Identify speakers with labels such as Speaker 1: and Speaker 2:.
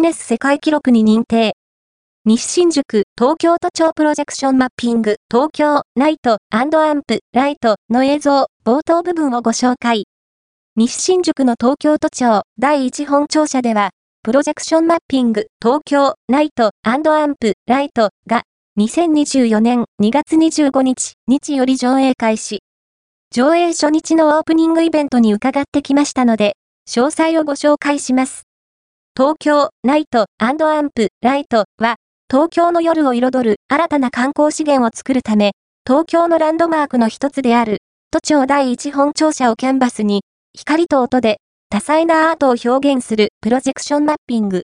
Speaker 1: ネス世界記録に認定。西新宿、東京都庁プロジェクションマッピング、東京、ナイト、アンプ、ライトの映像、冒頭部分をご紹介。西新宿の東京都庁第一本庁舎では、プロジェクションマッピング、東京、ナイト、アンプ、ライトが、2024年2月25日、日より上映開始。上映初日のオープニングイベントに伺ってきましたので、詳細をご紹介します。東京、ナイト、アンドアンプ、ライトは、東京の夜を彩る新たな観光資源を作るため、東京のランドマークの一つである、都庁第一本庁舎をキャンバスに、光と音で多彩なアートを表現するプロジェクションマッピング。